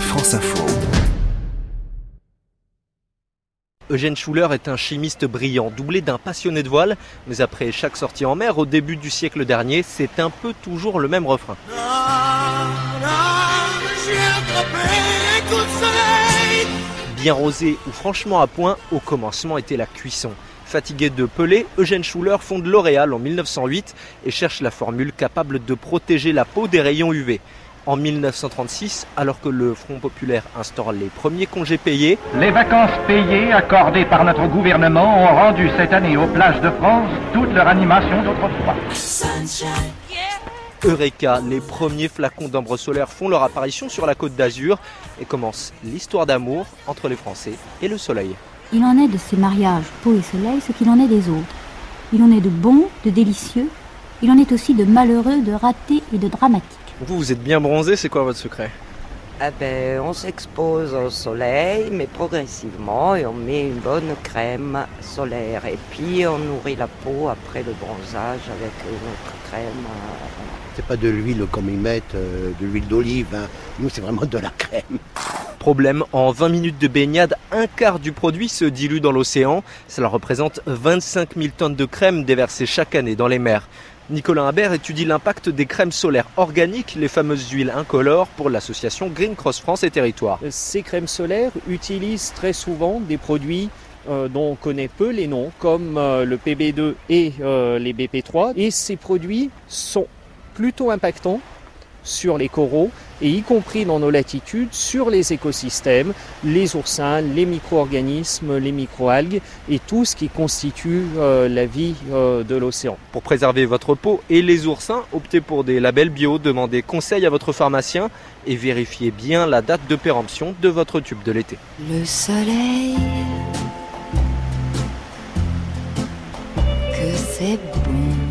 France Info. Eugène Schuller est un chimiste brillant, doublé d'un passionné de voile, mais après chaque sortie en mer au début du siècle dernier, c'est un peu toujours le même refrain. Bien rosé ou franchement à point, au commencement était la cuisson. Fatigué de peler, Eugène Schuller fonde L'Oréal en 1908 et cherche la formule capable de protéger la peau des rayons UV. En 1936, alors que le Front populaire instaure les premiers congés payés, Les vacances payées accordées par notre gouvernement ont rendu cette année aux plages de France toute leur animation d'autrefois. Eureka, les premiers flacons d'ambre solaire font leur apparition sur la côte d'Azur et commence l'histoire d'amour entre les Français et le soleil. Il en est de ces mariages peau et soleil ce qu'il en est des autres. Il en est de bons, de délicieux. Il en est aussi de malheureux, de ratés et de dramatiques. Vous, vous êtes bien bronzé, c'est quoi votre secret? Ah ben, on s'expose au soleil, mais progressivement, et on met une bonne crème solaire. Et puis, on nourrit la peau après le bronzage avec une autre crème. euh, C'est pas de l'huile comme ils mettent, euh, de l'huile d'olive. hein. Nous, c'est vraiment de la crème. Problème, en 20 minutes de baignade, un quart du produit se dilue dans l'océan. Cela représente 25 000 tonnes de crème déversées chaque année dans les mers. Nicolas Imbert étudie l'impact des crèmes solaires organiques, les fameuses huiles incolores, pour l'association Green Cross France et Territoires. Ces crèmes solaires utilisent très souvent des produits euh, dont on connaît peu les noms, comme euh, le PB2 et euh, les BP3. Et ces produits sont plutôt impactants sur les coraux et y compris dans nos latitudes sur les écosystèmes, les oursins, les micro-organismes, les microalgues et tout ce qui constitue euh, la vie euh, de l'océan. Pour préserver votre peau et les oursins, optez pour des labels bio, demandez conseil à votre pharmacien et vérifiez bien la date de péremption de votre tube de l'été. Le soleil, que c'est bon.